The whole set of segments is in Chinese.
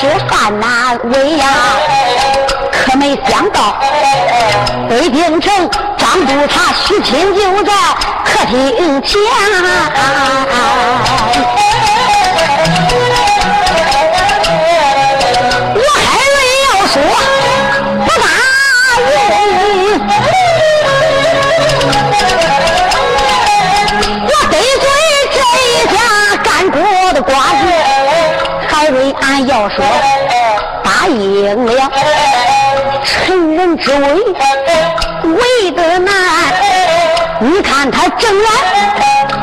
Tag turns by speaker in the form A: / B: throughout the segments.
A: 吃饭难为呀，可没想到北京城张督察徐亲就在客厅前。要说答应了，趁人之危为得难。你看他正来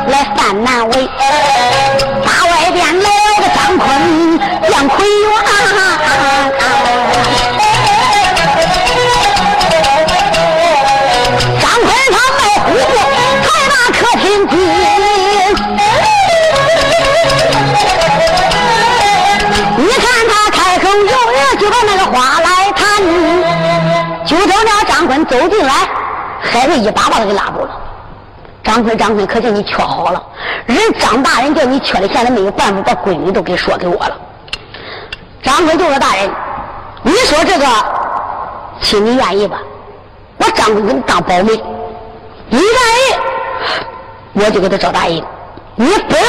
A: 来犯难为，一把把他给拉住了。张坤，张坤，可惜你缺好了，人张大人叫你缺的，现在没有办法把闺女都给说给我了。张坤就说：“大人，你说这个亲你愿意吧？我张坤给你当保媒，你愿意，我就给他找大人；你不愿意，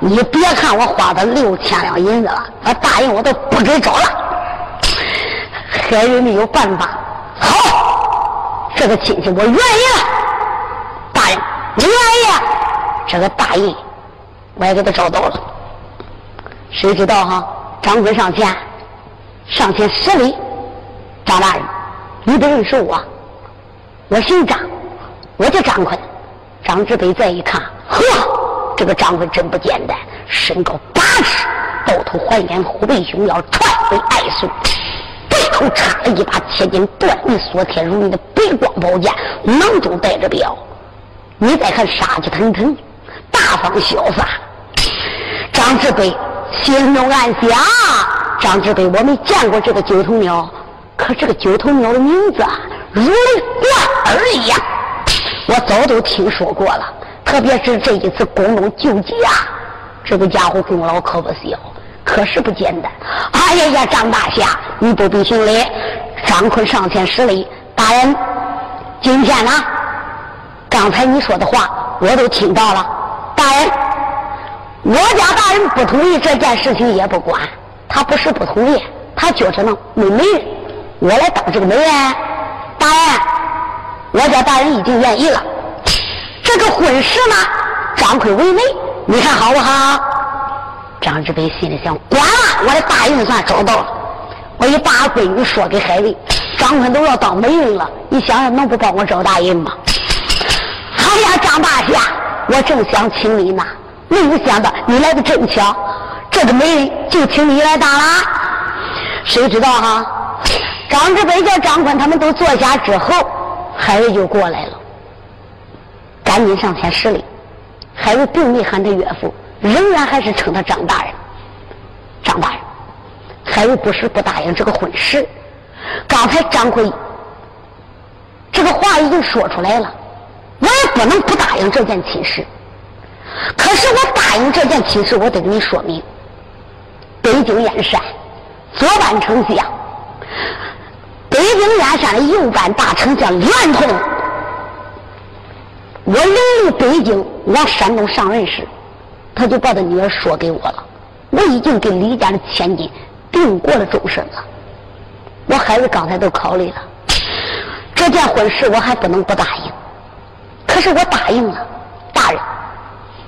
A: 你别看我花他六千两银子了，我大人我都不给找了。还有没有办法，好，这个亲戚我愿意了。大人，你愿意？这个大人我也给他找到了。谁知道哈？张坤上前，上前施礼，张大人，你不认识我？我姓张，我叫张坤。张志北再一看，呵，这个张坤真不简单，身高八尺，抱头环眼，虎背熊腰，传为爱孙。背后插了一把千斤断玉锁天如意的白光宝剑，囊中带着镖。你再看杀气腾腾，大方潇洒。张志北心中暗想：张志北，我没见过这个九头鸟，可这个九头鸟的名字啊，如雷贯耳一样，我早都听说过了。特别是这一次宫中救济啊，这个家伙功劳可不小，可是不简单。哎呀呀，张大侠，你不必行礼。张坤上前施礼，大人，今天呢？刚才你说的话我都听到了，大人，我家大人不同意这件事情也不管，他不是不同意，他觉着呢没媒人，我来当这个媒人。大人，我家大人已经愿意了，这个婚事呢，张坤为媒，你看好不好？张志北心里想，管了，我的大运算找到了，我一把闺女说给海瑞，张坤都要当媒人了，你想想能不帮我找大人吗？哎呀，张大侠，我正想请你呢，没有想到你来的真巧，这个媒人就请你来当了。谁知道哈？张志北叫张坤他们都坐下之后，海瑞就过来了，赶紧上前施礼。海瑞并没喊他岳父，仍然还是称他张大人。张大人，还有不是不答应这个婚事，刚才张坤这个话已经说出来了。我也不能不答应这件亲事，可是我答应这件亲事，我得跟你说明：北京燕山左班丞相，北京燕山的右班大丞相袁通，我临离北京往山东上任时，他就把他女儿说给我了。我已经给李家的千金定过了终身了。我孩子刚才都考虑了，这件婚事我还不能不答应。可是我答应了，大人，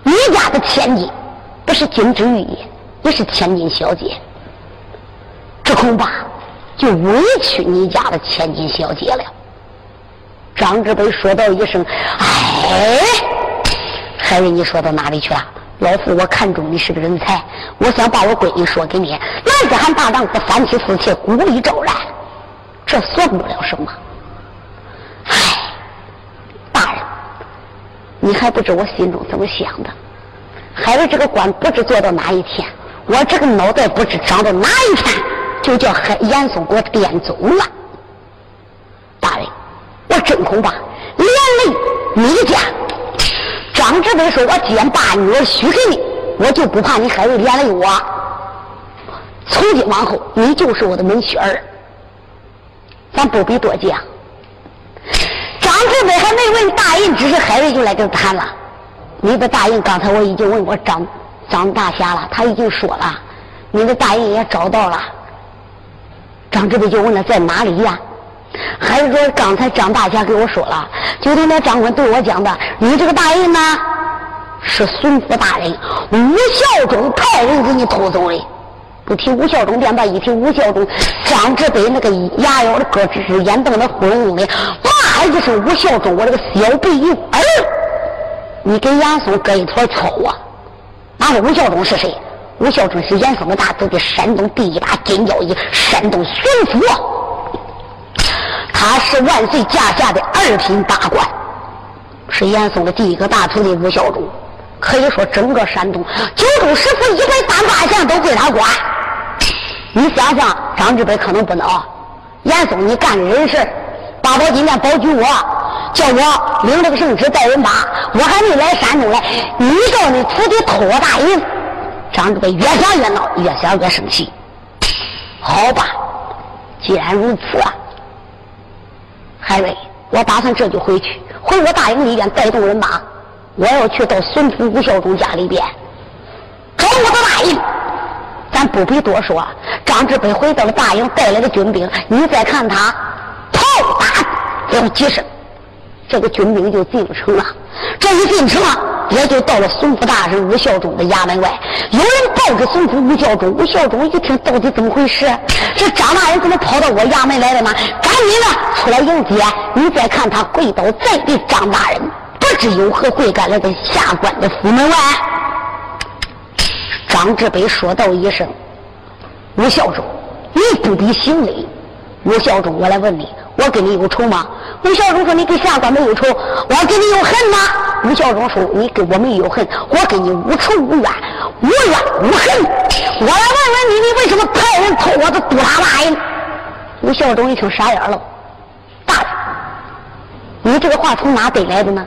A: 你家的千金不是金枝玉叶，也是千金小姐，这恐怕就委屈你家的千金小姐了。张志北说道一声：“哎，海瑞，你说到哪里去了？老夫我看中你是个人才，我想把我闺女说给你。男子汉大丈夫，三妻四妾，鼓励昭然，这算不了什么。”唉，大人你还不知我心中怎么想的？海瑞这个官不知做到哪一天，我这个脑袋不知长到哪一天，就叫海严嵩给我颠走了。大人，我真恐怕连累你家。张志伟说：“我既然把女儿许给你，我就不怕你海瑞连累我。从今往后，你就是我的门婿儿。咱不必多讲。”张志伟还没问大人，只是海瑞就来跟谈了。你的大人刚才我已经问过张张大侠了，他已经说了，你的大人也找到了。张志伟就问了在哪里呀？还是说刚才张大侠给我说了，就听那张官对我讲的，你这个大人呢是孙府大人吴孝忠派人给你偷走的。不提吴孝忠便罢，一提吴孝忠，张志北那个牙咬的咯吱吱，眼瞪的昏红的，骂一声吴孝忠，我这个小辈幼儿。你跟严嵩搁一坨草啊！哪个吴孝忠是谁？吴孝忠是严嵩的大徒弟，山东第一把金交椅，山东巡抚。他是万岁驾下的二品大官，是严嵩的第一个大徒弟吴孝忠。可以说，整个山东九州十府一百三八县都归他管。你想想，张志北可能不能。严嵩，你干的人事，八宝金殿保举我。叫我领这个圣旨带人马，我还没来山东来，你叫你徒弟偷我大银，张志北越想越闹，越想越生气。好吧，既然如此，海瑞，我打算这就回去，回我大营里边带动人马，我要去到孙府吴孝忠家里边找我的大营。咱不必多说，张志北回到了大营，带来的军兵，你再看他炮打有几声。这个军兵就进城了，这一进城，也就到了孙府大人吴孝忠的衙门外。有人报给孙府吴孝忠，吴孝忠一听，到底怎么回事？这张大人怎么跑到我衙门来了呢？赶紧的出来迎接。你再看他跪倒在地，张大人不知有何贵干，来到下官的府门外。张志北说道一声：“吴孝忠，你不必行礼。”吴孝忠，我来问你。我跟你有仇吗？吴孝忠说：“你跟下官没有仇，我跟你有恨吗？”吴孝忠说：“你跟我没有恨，我跟你无仇无怨，无怨无恨。我来问问你，你为什么派人偷我的督察大印？”吴孝忠一听傻眼了：“大人，你这个话从哪得来的呢？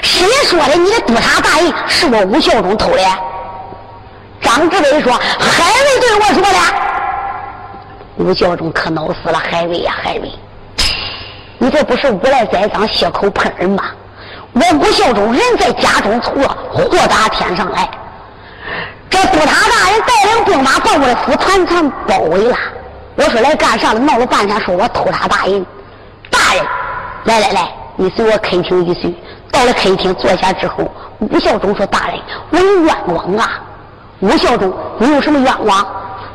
A: 谁说的？你的督察大印是我吴孝忠偷的？”张志伟说：“海瑞对我说的。”吴孝忠可恼死了：“海瑞呀，海瑞！”你这不是无赖栽赃、血口喷人吗？我吴孝忠人在家中错，祸打天上来。这督察大人带领兵马把我的府团团包围了。我说来干啥了？闹了半天，说我偷他大人。大人，来来来，你随我客厅一叙。到了客厅坐下之后，吴孝忠说：“大人，我有冤枉啊！”吴孝忠，你有什么冤枉？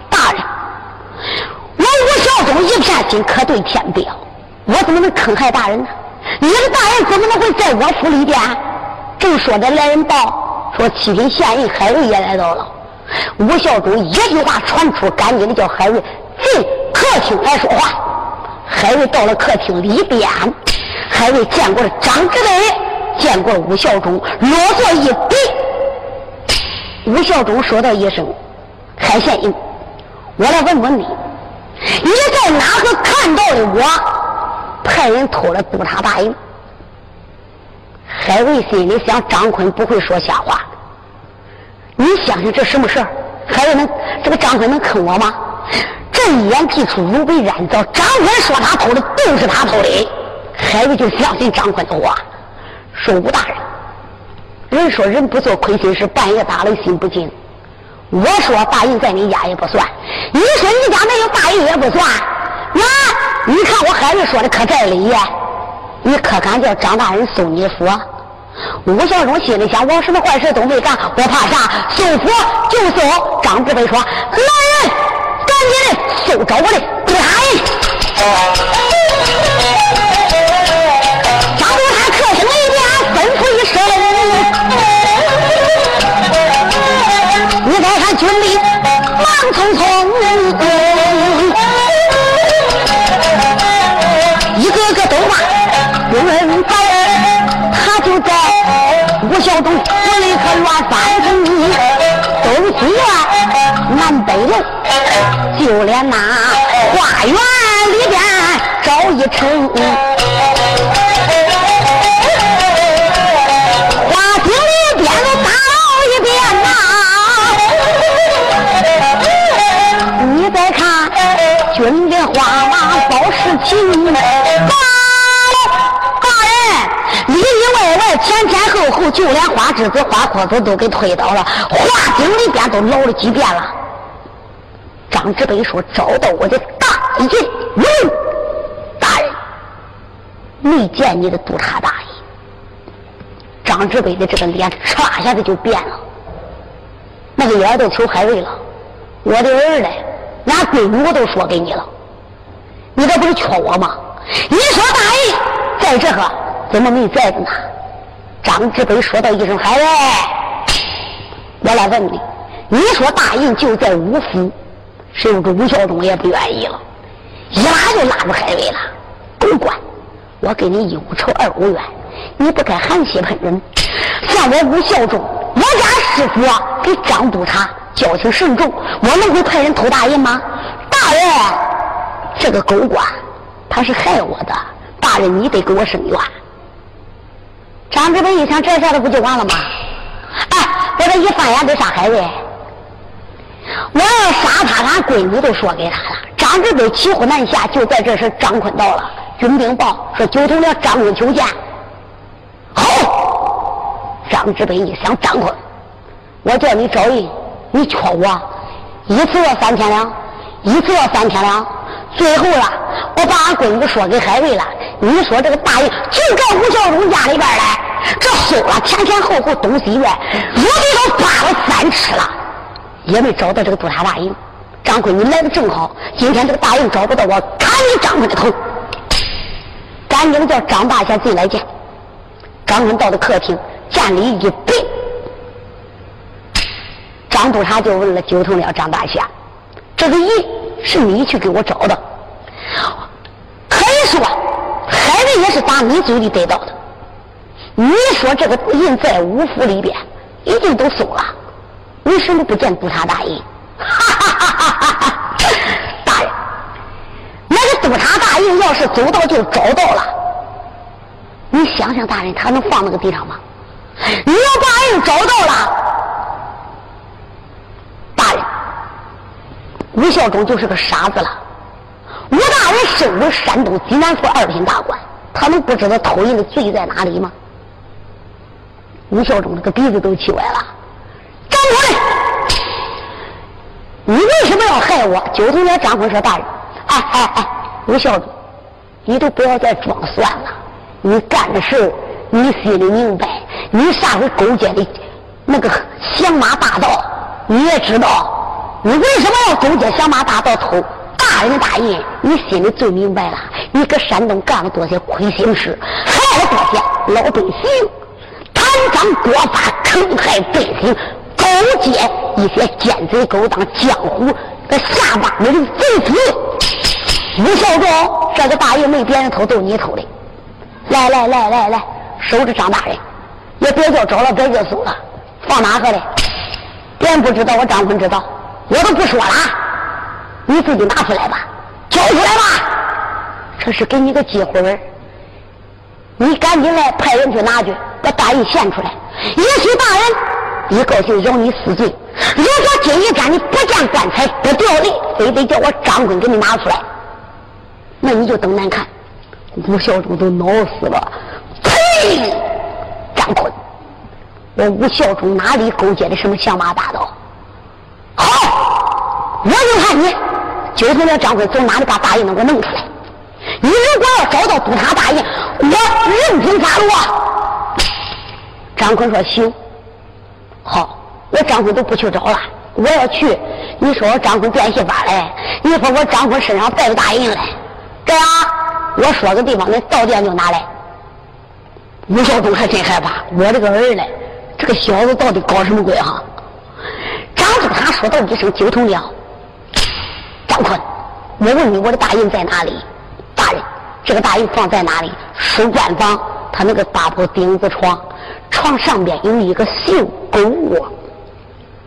A: 大人，我吴孝忠一片心，可对天表。我怎么能坑害大人呢？你的大人怎么能会在我府里边？正说着，来人报说七品县尉海瑞也来到了。吴孝忠一句话传出，赶紧的叫海瑞进客厅来说话。海瑞到了客厅里边，海瑞见过了张志伟，见过吴孝忠，落座一比。吴孝忠说道一声：“海县尉，我来问问你，你在哪个看到的我？”派人偷了督察大印，海瑞心里想：张坤不会说瞎话。你相信这什么事儿？海瑞能这个张坤能坑我吗？这一言既出如被燃造，张坤说他偷的就是他偷的。海瑞就相信张坤的话，说吴大人，人说人不做亏心事，半夜打雷心不惊。我说大印在你家也不算，你说你家没有大印也不算。你看我孩子说的可在理呀，你可敢叫张大人送你府？吴孝忠心里想：我什么坏事都没干，我怕啥？送府就送。张志伟说：“来人，赶紧的搜找我的督察人。”张督察客厅里边吩咐一声：“你再看军兵忙匆匆。”一个个都骂，有人在，他就在。吴小东，我立刻乱翻东西院、南北楼，就连那花园里边找一程。亲爱的大人里里外外。前前后后，就连花枝子、花壳子都给推倒了，花井里边都捞了几遍了。张志北说：“找到我的大印，嗯，大人，没见你的督察大印。”张志北的这个脸唰一下子就变了，那个眼都求海瑞了。我的儿嘞，连闺女我都说给你了，你这不是缺我吗？你说大印在这个怎么没在着呢？张志北说道一声：“海瑞，我来问你，你说大印就在五府，谁不是吴孝忠也不愿意了？一拉就拉住海瑞了。狗官，我给你一无仇二无怨，你不该含血喷人。像我吴孝忠，我家师傅给张督察交情甚重，我能会派人偷大印吗？大人，这个狗官他是害我的，大人你得给我伸冤。”张志北一想，这事儿不就完了吗？哎，我这一翻眼得杀海瑞，我要杀他，俺闺女都说给他了。张志北骑虎难下，就在这时，张坤到了，军兵报说九头鸟张坤求见。好，张志北一想，张坤，我叫你找人，你缺我，一次要三千两，一次要三千两，最后了，我把俺闺女说给海瑞了。你说这个大印就在吴孝忠家里边来，这搜了前前后后东西院，如今都扒了三尺了，也没找到这个督察大印。张坤，你来的正好，今天这个大印找不到，我砍你张坤的头。赶紧叫张大侠进来见。张坤到了客厅，见礼一拜。张督察就问了九头鸟张大侠：“这个印是你去给我找的？可以说。”海瑞也是打你嘴里得到的。你说这个印在五府里边，已经都搜了，为什么不见督察大印？哈哈哈哈哈哈！大人，那个督察大印要是走到就找到了，你想想，大人他能放那个地上吗？你要把印找到了，大人，吴孝忠就是个傻子了。吴大人身为山东济南府二品大官，他们不知道偷印的罪在哪里吗？吴孝忠那个鼻子都气歪了，张坤，你为什么要害我？九头鸟张坤说：“大人，哎哎哎，吴孝忠，你都不要再装蒜了，你干的事你心里明白。你上回勾结的那个响马大盗，你也知道，你为什么要勾结响马大盗偷？”大人大印，你心里最明白了。你搁山东干了多些亏心事，害了多些老百姓，贪赃国法，坑害百姓，勾结一些奸贼勾当、江湖的下巴里的贼子。吴孝忠，这个大印没别人偷，都你偷的。来来来来来，收着张大人，也别叫找了，别叫搜了，放哪个的？别人不知道，我张坤知道，我都不说了。你自己拿出来吧，交出来吧，这是给你个机会你赶紧来派人去拿去，把大印献出来。也许大人一高兴饶你死罪。如果今天你不见棺材不掉泪，非得叫我张坤给你拿出来，那你就等难看。吴孝忠都恼死了，呸！张坤，我吴孝忠哪里勾结的什么响马大盗？好，我就看你。就从那张奎从哪里把大印能给我弄出来？你如果要找到督察大印，我任凭发落。张坤说：“行，好，我张坤都不去找了。我要去，你说我张坤变戏法来，你说我张坤身上带着大印来，这样我说个地方，那到店就拿来。”吴孝忠还真害怕，我这个儿嘞，这个小子到底搞什么鬼哈？张督察说到一声：“九头鸟。”张坤，我问你，我的大印在哪里？大人，这个大印放在哪里？书馆房，他那个大铺顶子床，床上边有一个绣狗窝，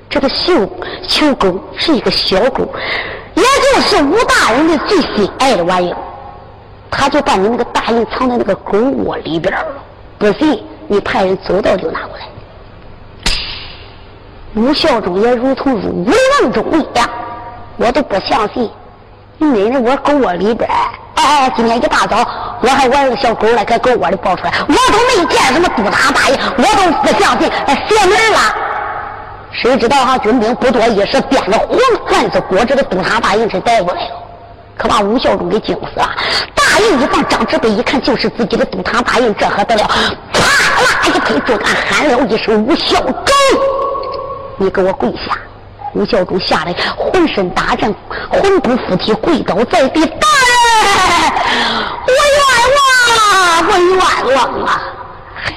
A: 这个绣绣狗是一个小狗，也就是吴大人的最心爱的玩意儿。他就把你那个大印藏在那个狗窝里边了，不信你派人走到就拿过来。吴孝忠也如同入无梦中一样，我都不相信，你奶奶我狗窝里边，哎哎，今天一大早我还玩个小狗来，给狗窝里抱出来，我都没见什么督察大印，我都不相信，邪门了。谁知道哈，军兵不多一时，编了黄罐子裹着个督察大印是带过来了。可把吴孝忠给惊死了！大印一放，张志北一看就是自己的督察大印，这可得了！啪啦一拍桌杆，喊了一声：“吴孝忠，你给我跪下！”吴孝忠吓得浑身打颤，魂不附体，跪倒在地：“大人，我冤枉啊，我冤枉啊！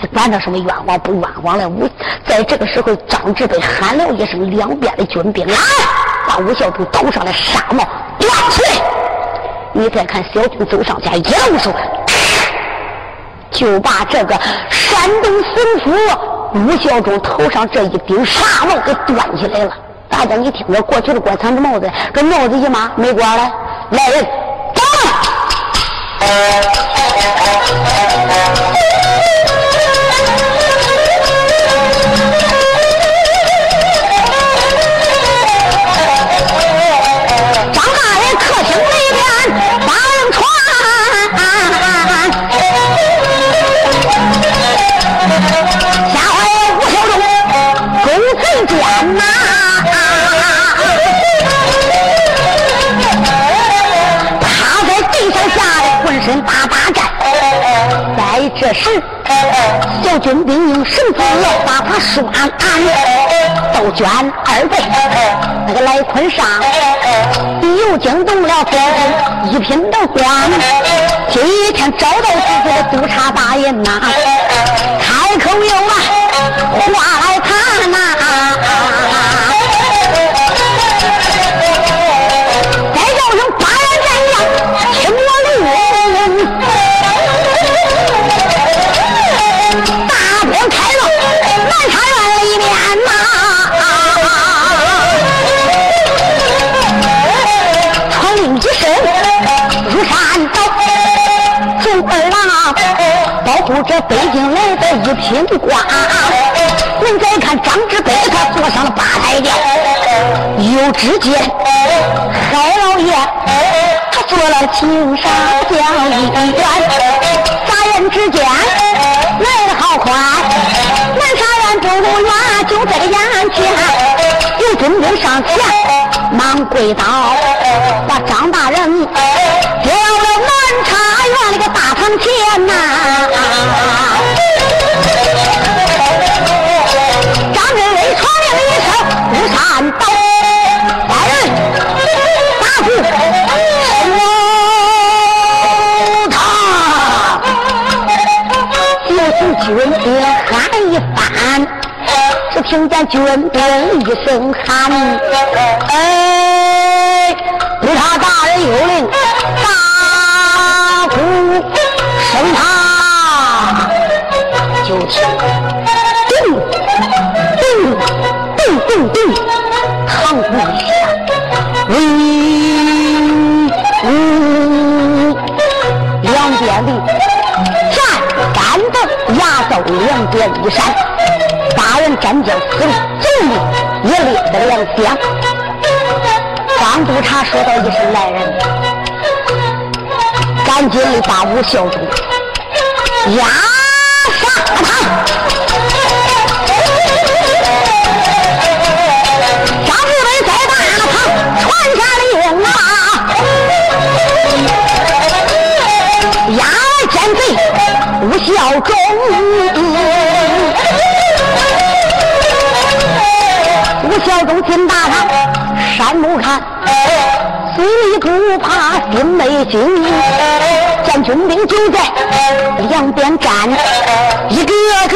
A: 还管他什么冤枉不冤枉的？”吴在这个时候，张志北喊了一声：“两边的军兵来，把吴孝忠头上的纱帽端起来！”你再看，小军走上前，一动手，就把这个山东巡抚吴孝忠头上这一顶纱帽给端起来了。大家，一听着，过去的官藏着帽子，这帽子一抹没官了。来人，走！这时，小军兵用绳子把他拴安，都卷二位。那个来坤上又惊动了一品的官，今天找到自己的督察大人呐，这北京来的一品官，您再看张志北，他坐上了八抬轿，又只见海老爷他坐了青纱轿一员，眨眼之间来得好快，南沙院不远就在眼前，有军兵上前忙跪倒，把张大人叫了茶院那个大堂前呐。张志伟传令一声：“不山刀，来人，打住！收他！”就是军兵喊一番，只听见军兵一声喊：“哎，督察大人有令，升堂。”就听，咚咚咚咚咚，堂鼓把吴孝忠押。”大堂，张志伟在大堂传下令啊，押奸贼吴孝忠。吴孝忠进大堂，山木看，嘴里不怕心没惊。军兵就在两边站，一个个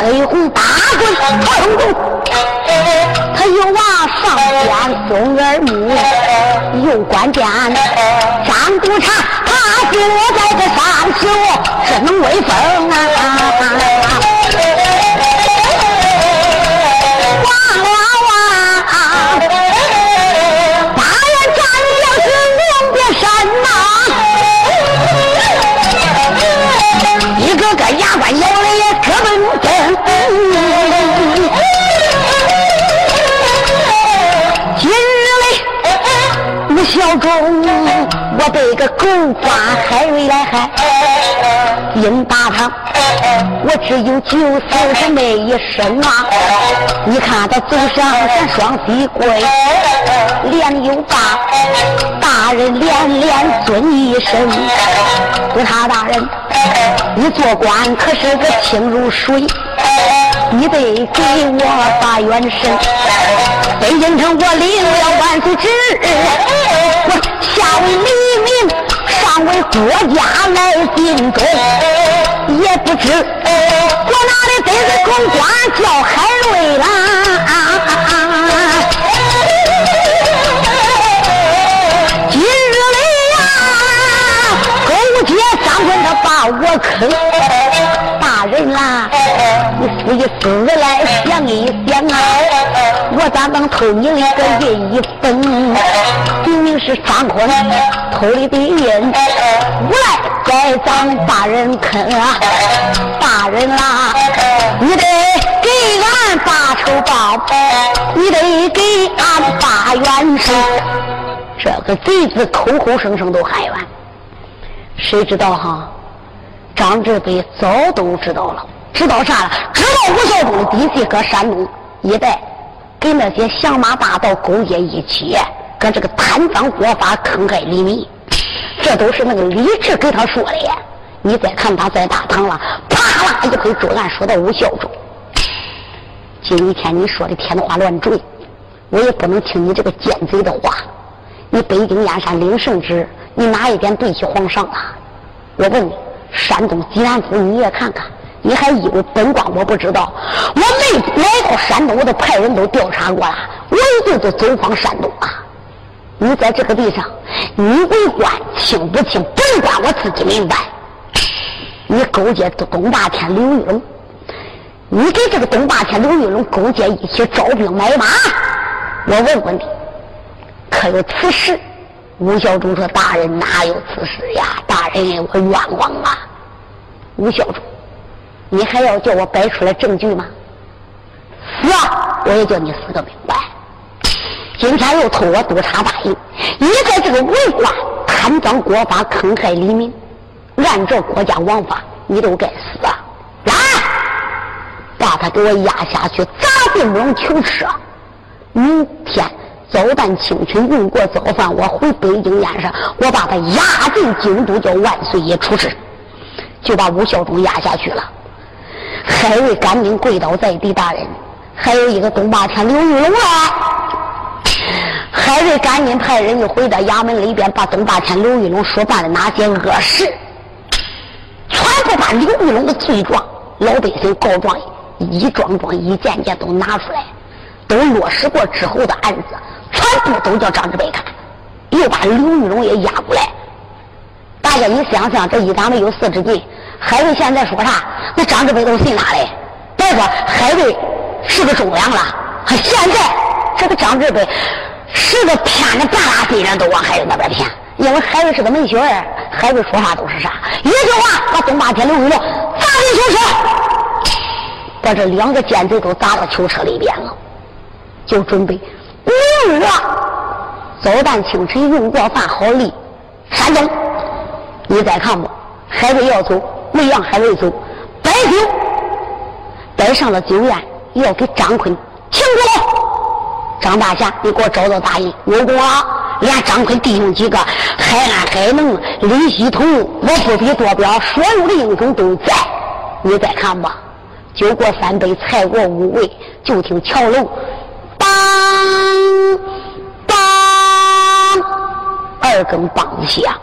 A: 黑红大棍腾空，他又往上边松耳目，又关键张督察他坐在这上首，这能威风啊！个狗瓜海瑞来害，应打他，我只有九死是那一生啊！你看他走上山双膝跪，脸又大，大人连连尊一声，说他大人，你做官可是个清如水。你得给我发元神，北京城我领了万岁旨，我下为民，为国家来尽忠，也不知我哪里得罪公官叫海瑞啦？今日里呀，勾结张坤他把我坑。大人啦，你思一思来想一想啊，我咋能偷你一个银一分？明明是张坤偷的的银，无赖该咱大人坑啊！大人啦，你得给俺把仇报，你得给俺把冤仇。这个贼子口口声声都喊冤，谁知道哈？张志北早都知道了，知道啥了？知道吴孝忠的底细搁山东一带，跟那些降马大盗勾结一起，搁这个贪赃国法坑害黎民，这都是那个李治给他说的。你再看他在大堂了，啪啦一回桌案，说到吴孝忠。今天你说的天花乱坠，我也不能听你这个奸贼的话。你北京燕山领圣旨，你哪一点对起皇上了？我问你。山东济南府，你也看看，你还以为本官我不知道？我没来到山东，我都派人都调查过了，我一定都走访山东啊！你在这个地上，你为官清不清？本官我自己明白。你勾结东霸天刘玉龙，你给这个东霸天刘玉龙勾结一起招兵买马，我问问你，可有此事？吴孝忠说：“大人哪有此事呀？大人，我冤枉啊！”吴孝忠，你还要叫我摆出来证据吗？死啊！我也叫你死个明白。今天又偷我督察大印，你在这个为官贪赃国法，坑害黎民，按照国家王法，你都该死啊！来，把他给我压下去，砸进笼囚车。明天。早旦清晨，用过早饭，我回北京燕山，我把他押进京都，叫万岁爷处置，就把吴孝忠押下去了。海瑞赶紧跪倒在地，大人，还有一个东霸天刘玉龙啊！海瑞赶紧派人又回到衙门里边，把东霸天刘玉龙所办的那些恶事，全部把刘玉龙的罪状、老百姓告状一桩桩、一件件都拿出来，都落实过之后的案子。全部都叫张志北看，又把刘玉龙也押过来。大家你想想，这一党的有四之计，海瑞现在说啥？张志北都是信他的。别说海瑞是个忠良了，现在这个张志北是个骗的半拉新人都往海瑞那边偏，因为海瑞是个门学儿，海瑞说话都是啥？一句话把东八天刘玉龙砸进囚车，把这两个奸贼都砸到囚车里边了，就准备。明日早旦清晨用过饭好离山东，你再看不？海瑞要走，没让海瑞走，来酒带上了酒宴，要给张坤请过来。张大侠，你给我找到大印，有功啊！连张坤弟兄几个，海安、海能、李希同，我不必多表，所有的英雄都在。你再看吧，酒过三杯，菜过五味，就听桥楼。当二更梆子响，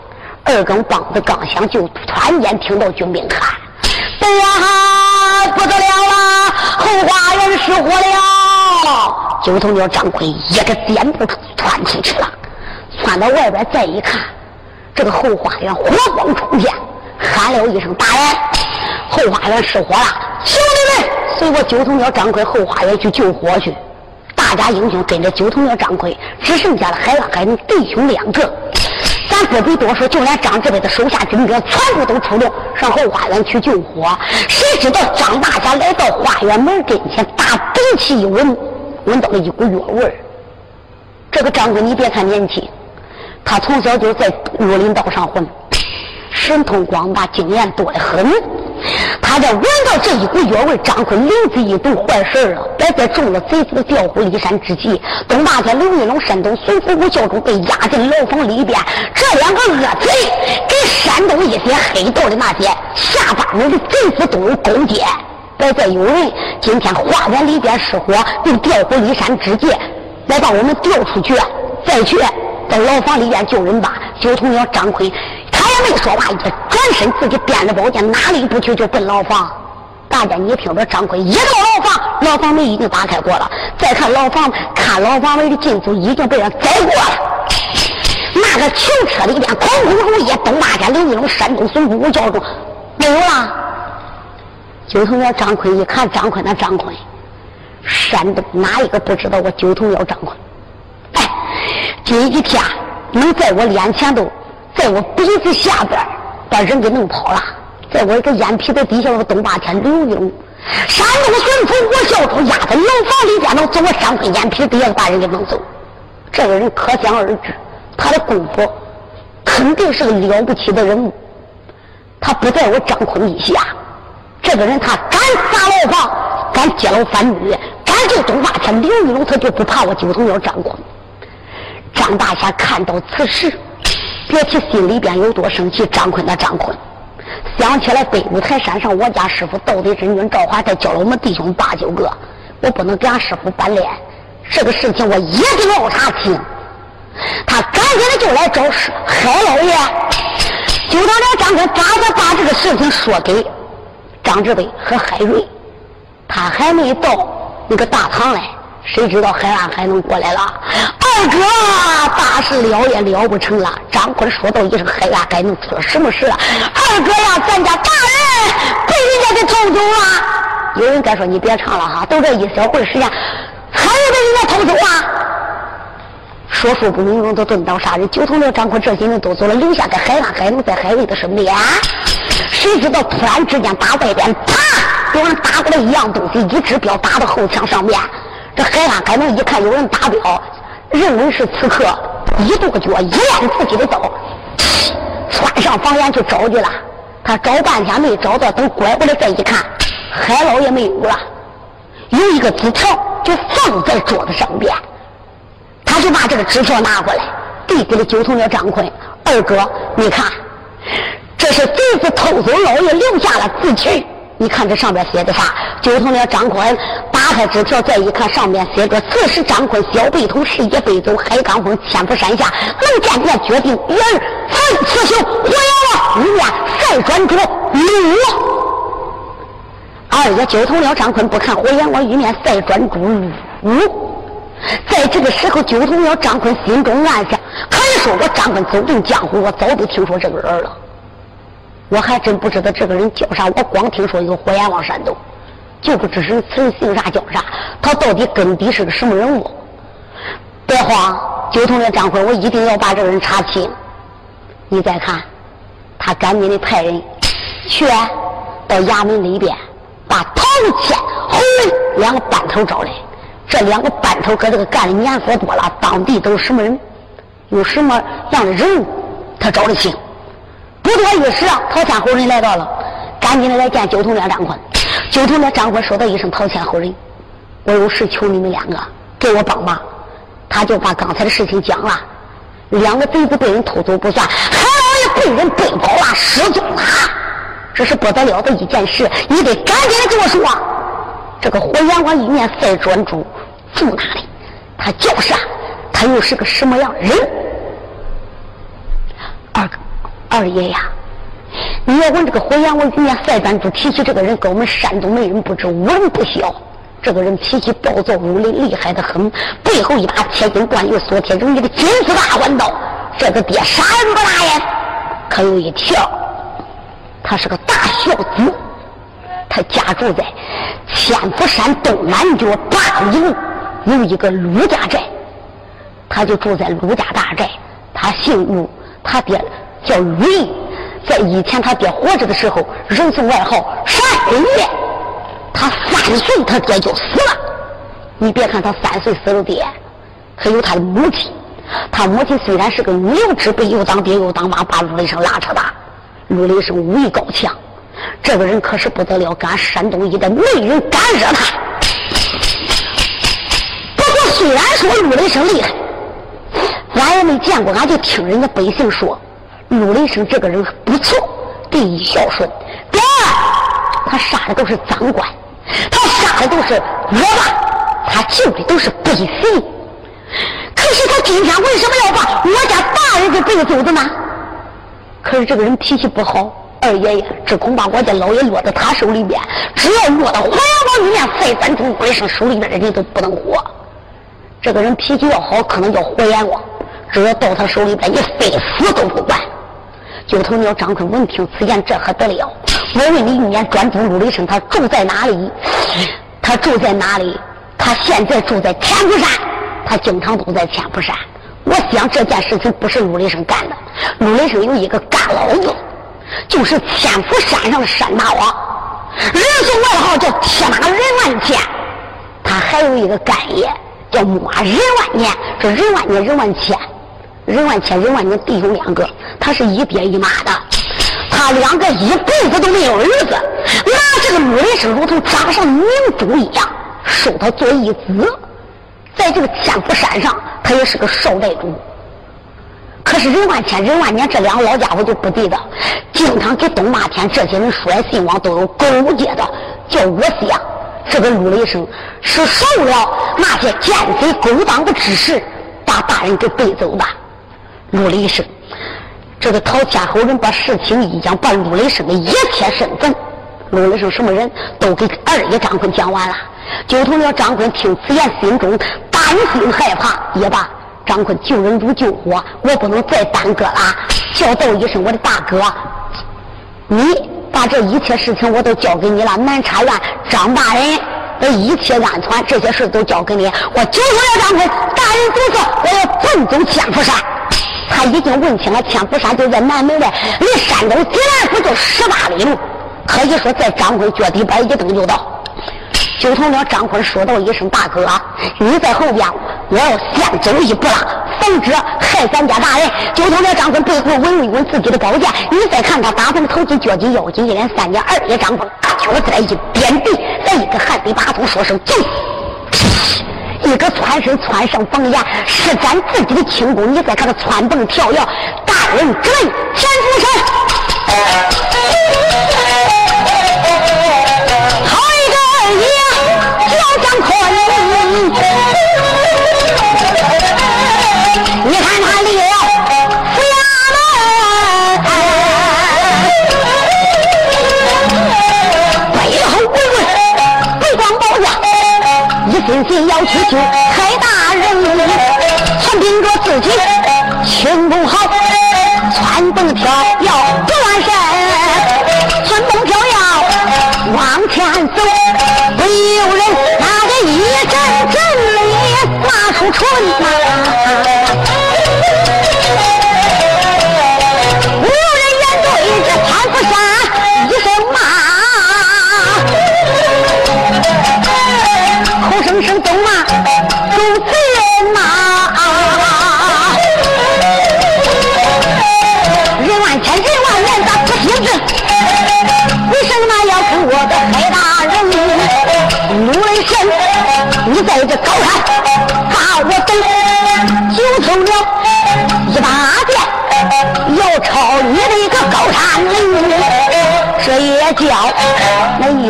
A: 二更梆子刚响，就突然间听到军兵喊：“哎呀，不得了了，后花园失火了！”九头鸟张奎一个箭步窜出去了，窜到外边再一看，这个后花园火光冲天，喊了一声：“大人，后花园失火了！兄弟们，随我九头鸟张奎后花园去救火去！”大家英雄跟着九头鸟张奎，只剩下了海浪海弟兄两个。不必多说，就连张志伟的手下军哥全部都出动上后花园去救火。谁知道张大侠来到花园门跟前，大鼻气一闻，闻到了一股药味儿。这个张哥，你别看年轻，他从小就在武林道上混。神通广大，经验多得很。他在闻到这一股药味，张坤灵机一动，坏事了！别再中了贼子的调虎离山之计。东大天刘玉龙、山东孙福武教主被押进牢房里边，这两个恶贼给山东一些黑道的那些下八门的贼子都有勾结。别再有人今天花园里边失火，用调虎离山之计来把我们调出去，再去在牢房里边救人吧。九头鸟张坤。也没说话，一转身，自己掂着宝剑，哪里不去就奔牢房。大家，你听着，张坤一到牢房，牢房门已经打开过了。再看牢房，看牢房门的进度已经被人宰过了。那个囚车里边，空空如也，东大山刘一龙、山东孙武叫住没有了。九头鸟张坤一看，张坤那张坤，山东哪一个不知道我九头鸟张坤？哎，今一天能在我脸前都。在我鼻子下边把人给弄跑了，在我一个眼皮子底下，我东霸天刘英，山东巡抚我小主压在牢房里边，能从我张坤眼皮底下把人给弄走。这个人可想而知，他的功夫肯定是个了不起的人物。他不在我张坤以下，这个人他敢砸牢房，敢揭牢反女，敢救东霸天刘玉龙，他就不怕我九头鸟张坤。张大侠看到此时。别提心里边有多生气，张坤的张坤，想起来北五台山上我家师傅道德真君赵华在教了我们弟兄八九个，我不能给俺师傅翻脸，这个事情我一定要查清。他赶紧的就来找海老爷，就让这张坤赶快把这个事情说给张志伟和海瑞。他还没到那个大堂来。谁知道海岸还能过来了？二哥，大事了也了不成了。张坤说道一声：“海岸该能出了什么事了？”二哥呀，咱家大人被人家给偷走了。有人该说你别唱了哈，都这一小会时间，还有被人家偷走啊？说书不明容，都钝刀杀人。九头鸟张坤这些人都走了，留下个海岸还能在海瑞的身边。谁知道突然之间打外边，啪，有人打过来一样东西，一支镖打到后墙上面。这海安该能一看有人打镖，认为是刺客，一跺脚，一按自己的刀，窜上房檐去找去了。他找半天没找到，等拐过来再一看，海老爷没有了，有一个纸条就放在桌子上边，他就把这个纸条拿过来，递给了九头鸟张坤二哥，你看，这是贼子偷走老爷留下了字据。你看这上边写的啥？九头鸟张坤打开纸条，再一看，上面写着：“此时张坤小背头，事业飞走，海刚峰千佛山下，能见面决定元儿分雌雄，回了五万再转主六。”二爷九头鸟张坤不看火焰王玉面，再转主五。在这个时候，九头鸟张坤心中暗想：可以说我张坤走进江湖，我早就听说这个人了。我还真不知道这个人叫啥，我光听说有火焰王山东，就不知是此人姓啥叫啥，他到底根底是个什么人物？别慌，九头的张坤，我一定要把这个人查清。你再看，他赶紧的派人去到衙门里边，把陶谦、侯文两个班头找来。这两个班头搁这个干的年岁多了，当地都是什么人？有什么样的人物？他找得清。不多一时啊，陶谦后人来到了，赶紧的来见九头鸟张坤。九头鸟张坤说道一声：“陶谦后人，我有事求你们两个给我帮忙。”他就把刚才的事情讲了。两个贼子被人偷走不算，还老爷被人背跑了，失踪了，这是不得了的一件事。你得赶紧的跟我说，这个火焰王一面赛专主住哪里？他叫啥？他又是个什么样人？二哥。二爷呀，你要问这个火焰王玉面赛班主提起这个人，跟我们山东没人不知，无人不晓。这个人脾气暴躁，武力厉害的很，背后一把铁金贯玉锁铁如意的金丝大环刀。这个爹啥人不大爷，可有一条，他是个大孝子，他家住在千佛山东南角八里路，有一个卢家寨，他就住在卢家大寨，他姓卢。他爹叫云，在以前他爹活着的时候，人送外号山爷。他三岁，他爹就死了。你别看他三岁死了爹，还有他的母亲。他母亲虽然是个牛之辈，又当爹又当妈，把陆雷声拉扯大。陆雷声武艺高强，这个人可是不得了，敢山东一带没人敢惹他。不过虽然说陆雷声厉害，俺也没见过，俺就听人家百姓说，陆雷声这个人不错，第一孝顺，第二他杀的都是赃官。他杀的都是恶霸，他救的都是百姓。可是他今天为什么要把我家大人给背走的呢？可是这个人脾气不好，二爷爷，这恐怕我家老爷落到他手里边，只要落到黄阳堡里面，再三重鬼生手里边的人都不能活。这个人脾气要好，可能叫活阎王；只要到他手里边，你非死都不管。九头鸟张坤闻听此言，这可得了！我问你，一年专注陆雷声，他住在哪里？他住在哪里？他现在住在天福山，他经常都在天福山。我想这件事情不是陆雷声干的，陆雷声有一个干老子，就是天福山上的山大王，人送外号叫铁马人万千。他还有一个干爷叫木马人万年，这人万年人万千。任万千、任万年弟兄两个，他是一爹一妈的，他两个一辈子都没有儿子，那这个陆雷声如同掌上明珠一样，收他做义子，在这个千佛山上，他也是个少寨主。可是任万千、任万年这两个老家伙就不对的，经常给东马天这些人说来信往，都有勾结的，叫我想，这个陆雷声是受了那些奸贼勾当的指使，把大人给背走的。陆雷声，这个陶家后人把事情一讲，把陆雷声的一切身份，陆雷声什么人都给二爷张坤讲完了。九头鸟张坤听此言，心中担心害怕。也罢，张坤救人如救火，我不能再耽搁了。叫道一声：“我的大哥，你把这一切事情我都交给你了。南茶院张大人的一切安全，这些事都交给你。我九头鸟张坤，大人吩咐，我要奔走千佛山。”他已经问清了，千福山就在南门外，离山东济南府就十八里路，可以说在张坤脚底板一蹬就到。就同了张坤说道一声：“大哥，你在后边，我要先走一步了，防止害咱家大人。”就同了张坤背后稳一稳自己的宝剑，你再看他打从头巾脚底腰紧一连三件二爷张坤，就在一边地，再一个汗滴八通，说声走。一个穿身穿上房檐，是咱自己的轻功。你再看他窜蹦跳跃，大人之位，前夫山，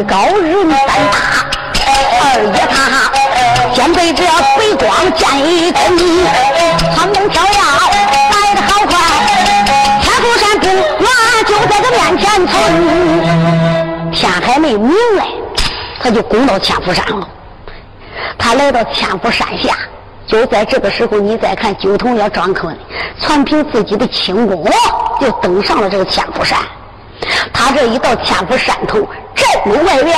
A: 高人胆大。二爷他先被这水光剑一蹬，窜蹦跳跃来得好快，天福山公园就在这面前存。天还没明来，他就攻到千佛山了。他来到千佛山下，就在这个时候，你再看九头鸟张坤，全凭自己的轻功，就登上了这个千佛山。他这一到千佛山头镇门外边，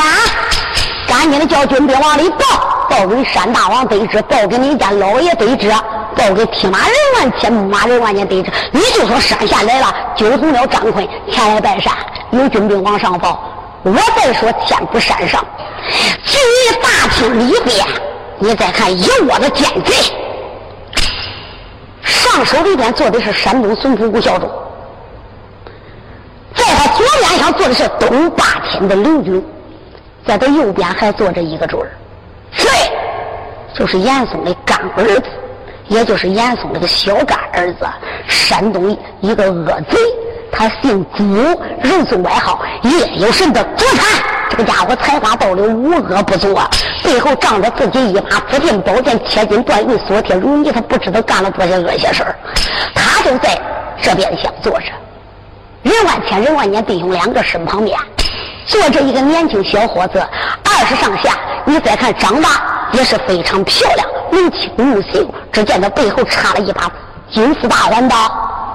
A: 赶紧的叫军兵往里报，报给山大王得知，报给你家老爷得知。报给天马人万千，木马人万年得知，你就说山下来了，揪通了张坤前来拜山，有军兵往上报。我再说天府山上，至于大厅里边，你再看一窝的奸贼，上手里边坐的是山东孙府吴孝忠，在他左边上坐的是东霸天的刘军，在他右边还坐着一个准儿，谁？就是严嵩的干儿子，也就是严嵩这个小干儿子，山东一个恶贼。他姓朱，人送外号“夜有神”的朱灿。这个家伙才华到了，无恶不作，背后仗着自己一把紫金宝剑，铁金断玉，锁铁如泥。他不知道干了多少恶些事儿。他就在这边厢坐着，任万千、任万年弟兄两个身旁边坐着一个年轻小伙子，二十上下。你再看长得也是非常漂亮，眉清目秀。只见他背后插了一把金丝大环刀。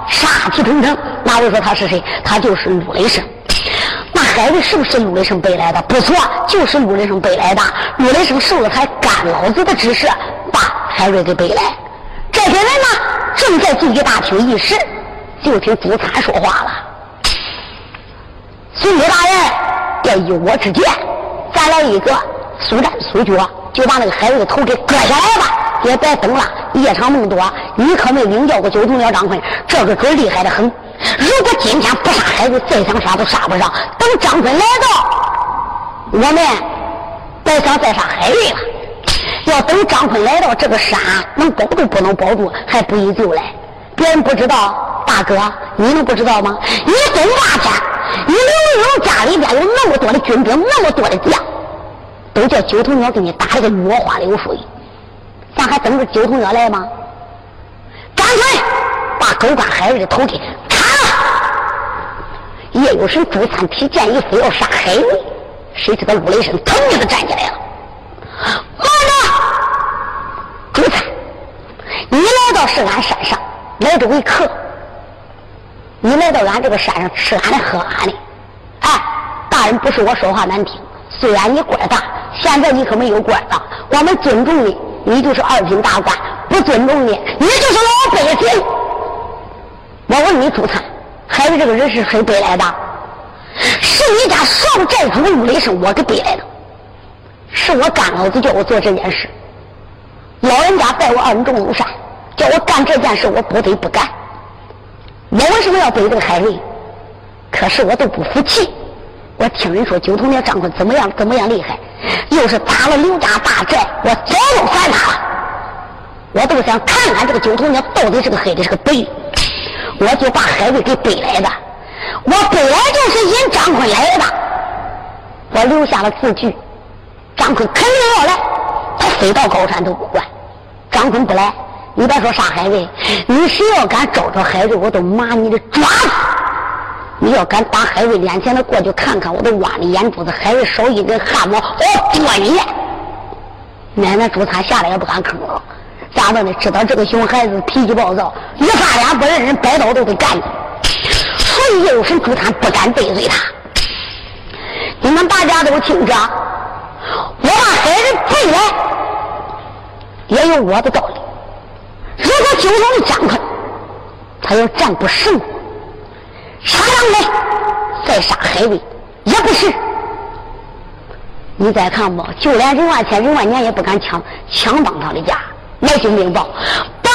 A: 杀气腾腾，哪位说他是谁？他就是陆雷声。那海瑞是不是陆雷声背来的？不错，就是陆雷声背来的。陆雷声受了他干老子的指示，把海瑞给背来。这些人呢，正在聚集大厅议事，就听朱灿说话了：“孙主大人，这一窝之见，咱来一个速战速决，就把那个孩子的头给割下来吧。”也别等了，夜长梦多，你可没领教过九头鸟张坤，这个狗厉害的很。如果今天不杀孩子，再想杀都杀不上。等张坤来到，我们别想再杀海瑞了。要等张坤来到，这个山能保住不能保住，还不一就来。别人不知道，大哥，你能不知道吗？你东霸天，你刘荣家里边有那么多的军兵，那么多的将，都叫九头鸟给你打了个落花流水。咱还等着九头鸟来吗？干脆把狗官海瑞的头给砍了！叶有神朱三提剑一飞要杀海瑞，谁知道陆雷声腾就站起来了。慢着，朱三，你来到是俺山上来这为客，你来到俺这个山上吃俺的喝俺的。哎，大人不是我说话难听，虽然你官大，现在你可没有官了，我们尊重你。你就是二品大官，不尊重你，你就是老百姓。我问你，朱灿，孩子这个人是谁背来的？是你家少寨主陆雷生我给背来的，是我干老子叫我做这件事。老人家待我恩重如山，叫我干这件事，我不得不干。我为什么要背这个海瑞？可是我都不服气。我听人说九头鸟张坤怎么样怎么样厉害，又是打了刘家大寨，我早就烦他了。我都想看看这个九头鸟到底是个黑的是个白，我就把海瑞给背来的。我本来就是引张坤来的，我留下了字据，张坤肯定要来，他飞到高山都不管。张坤不来，你别说杀海瑞，你谁要敢招着海瑞，我都骂你的爪子。你要敢打海瑞脸前的过去看看，我都挖你眼珠子！海瑞少一根汗毛，我剁你！奶奶朱他下来也不敢吭了，咋的呢？知道这个熊孩子脾气暴躁，一发脸不认人，摆刀都得干你。所以叶有神朱他不敢得罪他。你们大家都听着，我把海瑞背来，也有我的道理。如果九龙的张坤，他要战不胜。杀张磊，再杀海瑞，也不是。你再看吧，就连任万千、任万年也不敢抢抢帮他的家。来军兵报，报！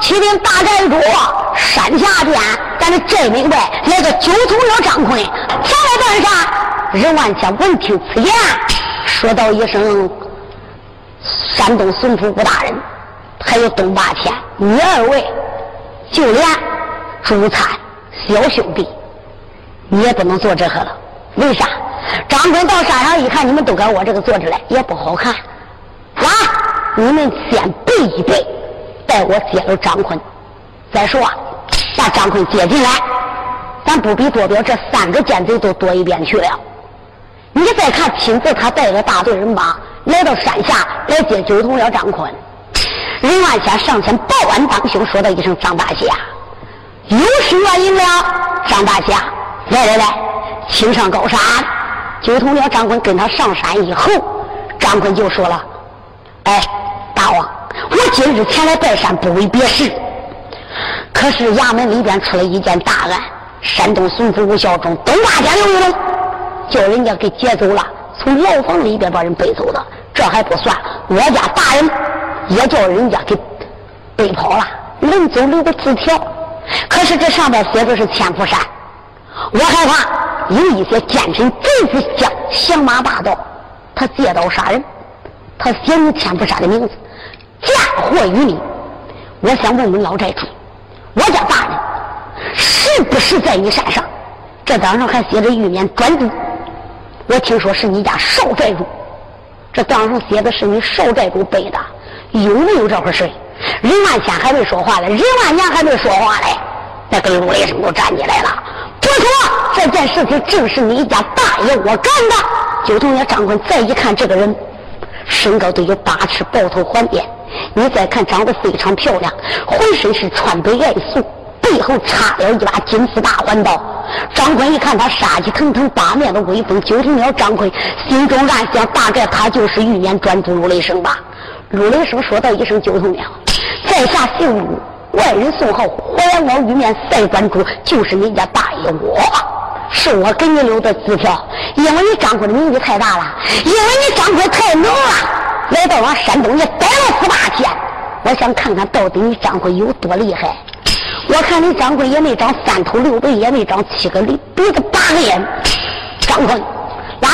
A: 启禀大寨主，山下边咱的寨门外来个九头鸟张坤，前来干啥？任万千闻听此言，说道一声：“山东孙府吴大人，还有东霸天，你二位，就连……”朱灿，小兄弟，你也不能做这个了。为啥？张坤到山上一看，你们都搁我这个坐着来，也不好看。啊！你们先背一背，待我接了张坤再说，把张坤接进来。咱不比多表，这三个奸贼都躲一边去了。你再看，亲自他带着大队人马来到山下来接九头鸟张坤。林万仙上前报案当胸，说道一声：“张大侠。”有失原因了，张大侠，来来来，请上高山。九头鸟张坤跟他上山以后，张坤就说了：“哎，大王，我今日前来拜山，不为别事。可是衙门里边出了一件大案，山东巡抚吴孝忠东大家刘玉龙，叫人家给劫走了，从牢房里边把人背走的。这还不算，我家大人也叫人家给背跑了，临走留个字条。可是这上面写的是千佛山，我害怕有一些奸臣贼子想降马霸道，他借刀杀人，他写你千佛山的名字，嫁祸于你。我想问问老寨主，我家大人是不是在你山上？这当上还写着玉面专诸，我听说是你家少寨主。这当上写的是你少寨主背的，有没有这回事？任万千还没说话呢，任万年还没说话嘞，那个陆雷声都站起来了。不错，这件事情正是你家大爷我干的。九同学张坤再一看这个人，身高都有八尺，抱头环边。你再看长得非常漂亮，浑身是川北爱素，背后插了一把金丝大环刀。张坤一看他杀气腾腾，八面的威风，九头鸟张坤心中暗想：大概他就是玉面专诸陆雷声吧。陆雷声说道一声：“九头鸟，在下姓陆，外人送号火焰王玉面赛专诸，就是你家大爷我，是我给你留的字条，因为你张坤的名气太大了，因为你张坤太能了，来到俺山东也待了十八天，我想看看到底你张坤有多厉害。”我看你张坤也没长三头六臂，也没长七个鼻鼻子八个眼。张坤，啊！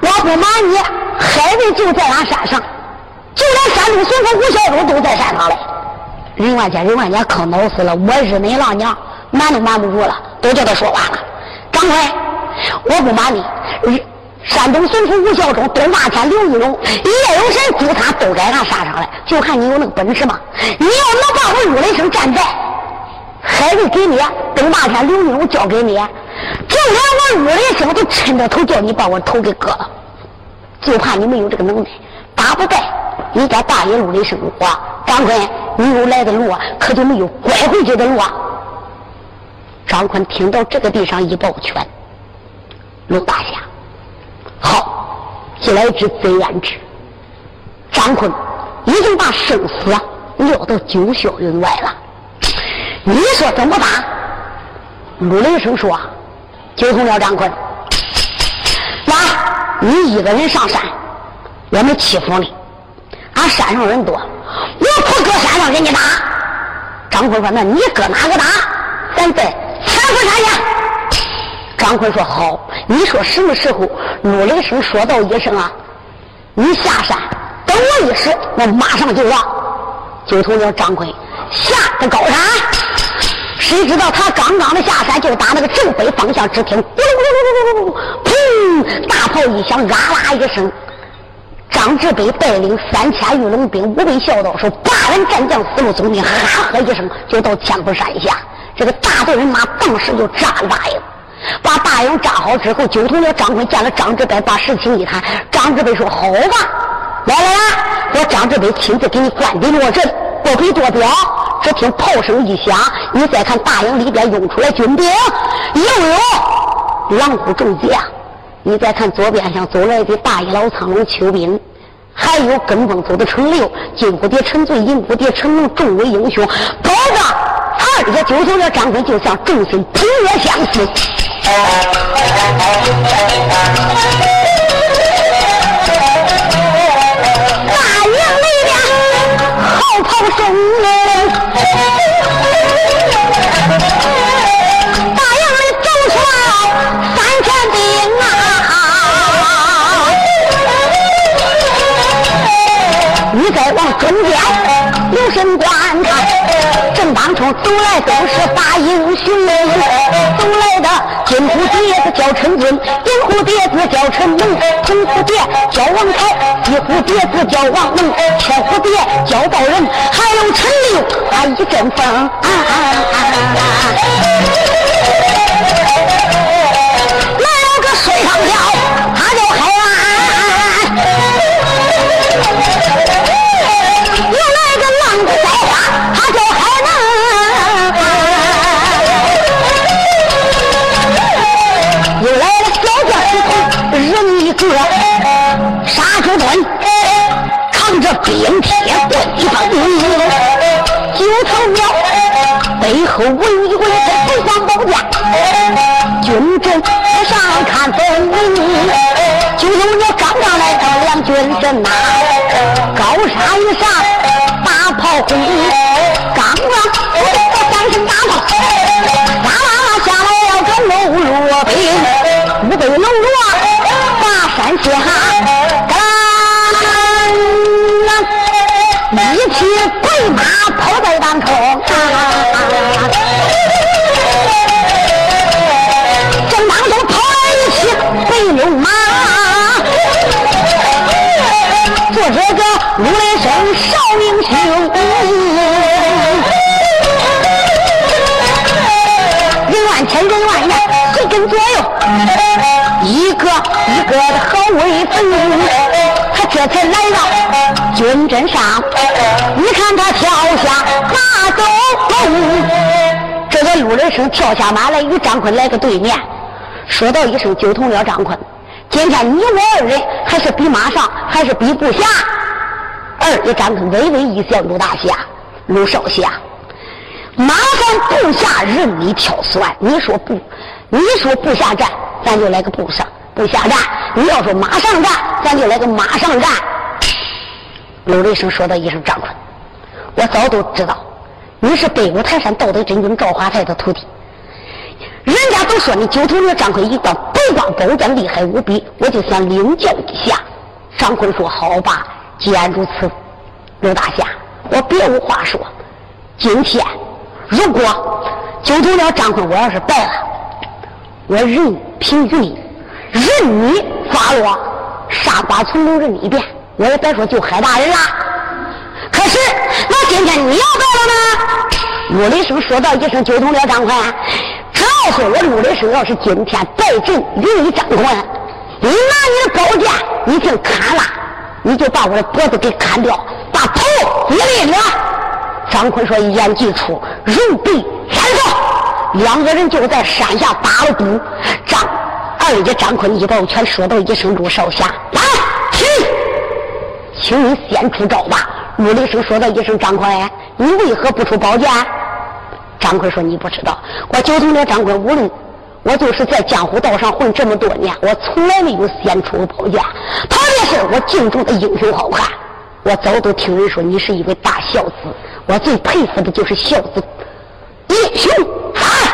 A: 我不瞒你，孩子就在俺山上，就连山东巡抚吴孝忠都在山上嘞。任万家，任万家可恼死了！我日你老娘，瞒都瞒不住了，都叫他说完了。张坤，我不瞒你，山东巡抚吴孝忠、东霸天刘玉龙、叶有神、朱他都在俺山上来，就看你有那个本事吗？你要能把我陆雷声战败，海子给你，东霸天刘玉龙交给你，就连我陆雷声都抻着头叫你把我头给割了，就怕你没有这个能耐，打不败你家大爷陆雷声我张坤，你有来的路啊，可就没有拐回去的路啊。张坤听到这个地上一抱拳，陆大侠。好，既来之则安之。张坤已经把生死撂到九霄云外了。你说怎么办？陆雷声说：“九同了张坤，来，你一个人上山，我们欺负你。俺山上人多，我不搁山上给你打。”张坤说：“那你搁哪个打？咱在千佛山去。”张坤说：“好，你说什么时候？”陆雷声说道一声啊，你下山等我一时，我马上就到。就从这张坤下的高山，谁知道他刚刚的下山，就打那个正北方向，只听咕噜噜噜噜噜砰，大炮一响，啊啦一声。张志北带领三千御龙兵，五位孝道说八人战将，四路总兵，哈呵一声就到千步山下。这个大队人马当时就扎了大营。把大营扎好之后，九头鸟张坤见了张志北，把事情一谈。张志北说：“好吧，来来来，我张志北亲自给你官兵落阵，不必多表。只听炮声一响，你再看大营里边涌出来军兵，又有狼虎众将。你再看左边上走来的大爷老苍龙邱兵，还有跟风走的陈六、金蝴蝶陈醉、银蝴蝶陈龙，众位英雄，包括二爷九头鸟张飞，就像众星捧月相似。”大营里边号炮声，你再往中间留神观看，正当中走来都是大英雄，走来的。金蝴蝶子叫陈俊，银蝴蝶子叫陈龙，红蝴蝶叫王凯，西蝴蝶子叫王能，天蝴蝶叫道人，还有陈六他一阵风。来背后围一围这北方宝剑，军阵上看风云，九头鸟刚刚来到两军阵呐，高山上大炮轰，刚刚好威风。他这才来到军阵上，你看他跳下马走龙，这个陆人生跳下马来与张坤来个对面，说道一声：“九同了张坤，今天你我二人还是比马上，还是比部下？”二爷张坤微微一笑：“陆大侠，陆少侠，马上部下任你挑选。你说不，你说部下战，咱就来个部上。”不下战，你要说马上战，咱就来个马上战。陆雷声说道一声：“张坤，我早都知道你是北五台山道德真君赵华泰的徒弟。人家都说你九头鸟张坤一刀不光宝剑厉害无比，我就想领教一下。”张坤说：“好吧，既然如此，陆大侠，我别无话说。今天如果九头鸟张坤我要是败了，我任凭于你。”任你发落，杀瓜从龙任你便，我也别说救海大人了。可是那今天你要到了呢？陆雷声说道一声：“九通了张宽，只要说我陆雷生要是今天败阵于你张宽，你拿你的宝剑，你听砍了，你就把我的脖子给砍掉，把头也裂了。”张坤说：“一言既出，如必斩首。”两个人就在山下打了赌，张。二爷张坤一抱拳，说道一声：“陆少侠，来，请，请你先出招吧。”陆雷声说道一声：“张坤，你为何不出宝剑？”张坤说：“你不知道，我九头鸟张坤，无论我就是在江湖道上混这么多年，我从来没有先出过宝剑。特别是我敬重的英雄好汉，我早都听人说你是一位大孝子，我最佩服的就是孝子英雄汉。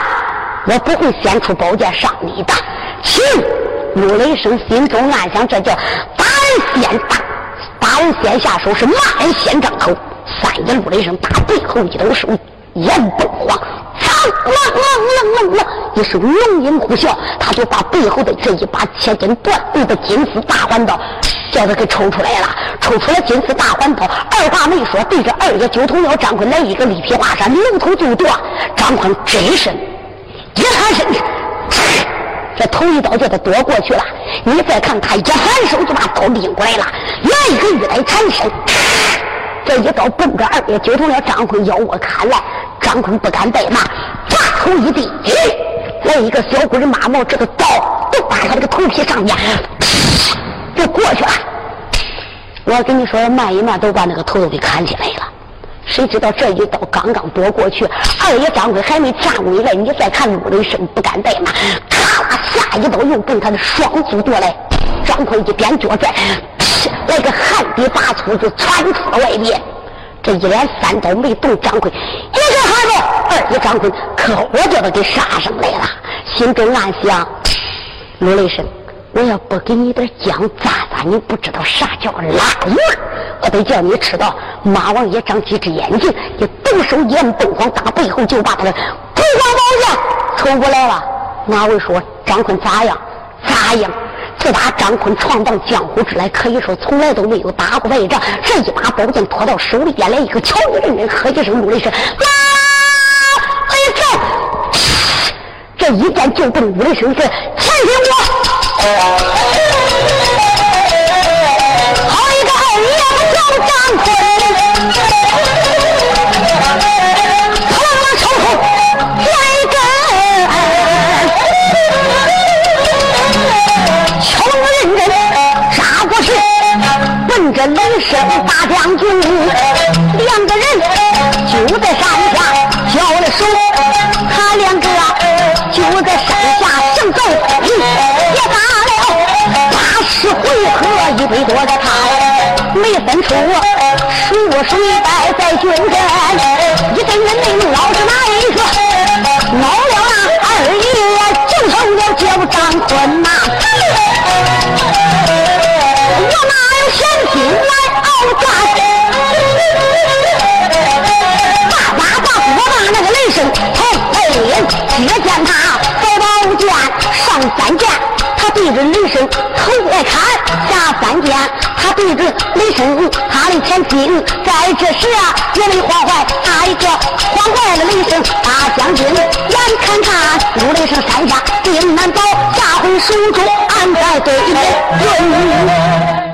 A: 我不会先出宝剑伤你的。”请陆雷声心中暗想：这叫打人先打，打人先下手，是骂人先张口。三爷陆雷声打背后一抖手，眼瞪黄，苍啷啷啷啷啷一声龙吟虎啸，他就把背后的这一把千斤断骨的金丝大环刀，叫他给抽出来了。抽出了金丝大环刀，二话没说，对着二爷九头鸟张坤来一个力劈华山，龙头就断。张坤这一身，一探身。这头一刀叫他躲过去了，你再看他一反手就把刀拎过来了，来一个玉带缠身，这一刀奔着二爷九头鸟张坤腰窝砍来，张坤不敢怠慢，把头一低，来一个小鬼的马毛，这个刀都把他这个头皮上面就过去了。我跟你说，慢一慢都把那个头都给砍起来了。谁知道这一刀刚刚夺过去，二爷张坤还没站稳来，你再看陆雷声不敢怠慢，咔啦下一刀又奔他的双足夺来，张坤一边脚拽，来个旱地拔粗就窜出了外边。这一连三刀没动，张坤一个哈子，二爷张坤可我叫他给杀上来了，心中暗想：陆雷声。我要不给你点姜蘸蘸，你不知道啥叫辣味我得叫你吃到马王爷长几只眼睛，你动手眼瞪黄，打背后就把他的鬼光宝剑抽过来了。马伟说：“张坤咋样？咋样？自打张坤闯荡江湖之来，可以说从来都没有打过败仗。这一把宝剑拖到手里边来，一个瞧你的人喝一声，怒了一声：妈！哎呀，这一剑就奔武雷声是前听我。”冲啊冲！来个，瞧我认真，啥不是？奔着雷神大将军，两个人就在山下交了手，他两个就在山下上走，嘿，也打了八十回合，一百多的。没分出谁我谁败在军阵，一阵人内能老是哪一个？恼了那二爷，就成了接不张坤呐！我哪有闲心来熬战？大打大我把那个雷声从背影，只见他宝宝剑上三剑。他对着雷声头来看，下三间，他对着雷声，他的前进。在这时啊，也没慌坏，他一个慌坏了雷声大将军，眼看他如雷声山下定难保，下回手中安排对联。